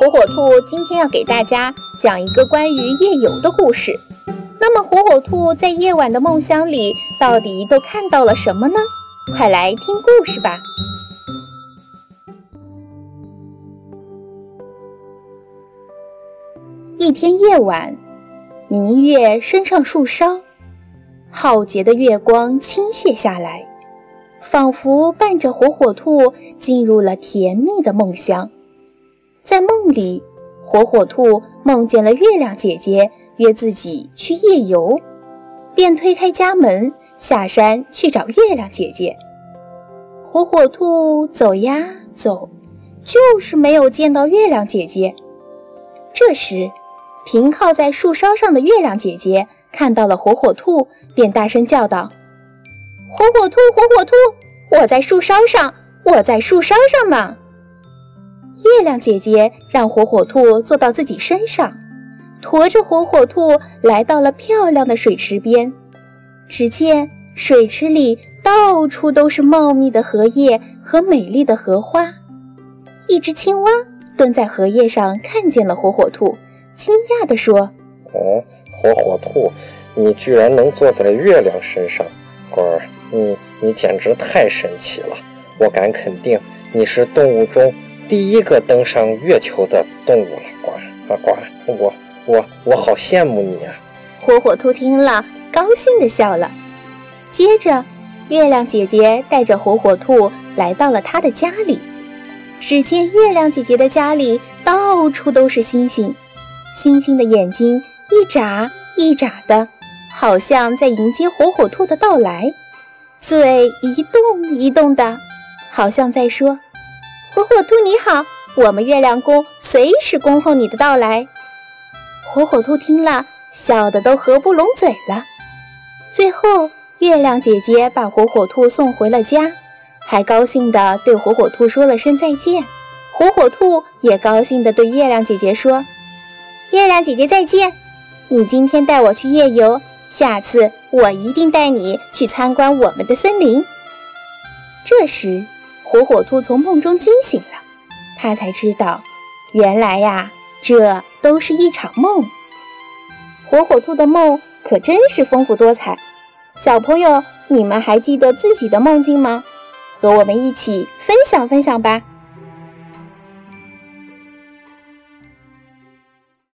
火火兔今天要给大家讲一个关于夜游的故事。那么，火火兔在夜晚的梦乡里到底都看到了什么呢？快来听故事吧！一天夜晚，明月升上树梢，浩劫的月光倾泻下来。仿佛伴着火火兔进入了甜蜜的梦乡，在梦里，火火兔梦见了月亮姐姐约自己去夜游，便推开家门下山去找月亮姐姐。火火兔走呀走，就是没有见到月亮姐姐。这时，停靠在树梢上的月亮姐姐看到了火火兔，便大声叫道。火火兔，火火兔，我在树梢上，我在树梢上呢。月亮姐姐让火火兔坐到自己身上，驮着火火兔来到了漂亮的水池边。只见水池里到处都是茂密的荷叶和美丽的荷花。一只青蛙蹲在荷叶上，看见了火火兔，惊讶地说：“哦，火火兔，你居然能坐在月亮身上，乖儿。”你你简直太神奇了！我敢肯定，你是动物中第一个登上月球的动物了，呱啊呱！我我我好羡慕你啊！火火兔听了，高兴地笑了。接着，月亮姐姐带着火火兔来到了她的家里。只见月亮姐姐的家里到处都是星星，星星的眼睛一眨一眨的，好像在迎接火火兔的到来。嘴一动一动的，好像在说：“火火兔你好，我们月亮宫随时恭候你的到来。”火火兔听了，笑得都合不拢嘴了。最后，月亮姐姐把火火兔送回了家，还高兴地对火火兔说了声再见。火火兔也高兴地对月亮姐姐说：“月亮姐姐再见，你今天带我去夜游。”下次我一定带你去参观我们的森林。这时，火火兔从梦中惊醒了，他才知道，原来呀，这都是一场梦。火火兔的梦可真是丰富多彩。小朋友，你们还记得自己的梦境吗？和我们一起分享分享吧。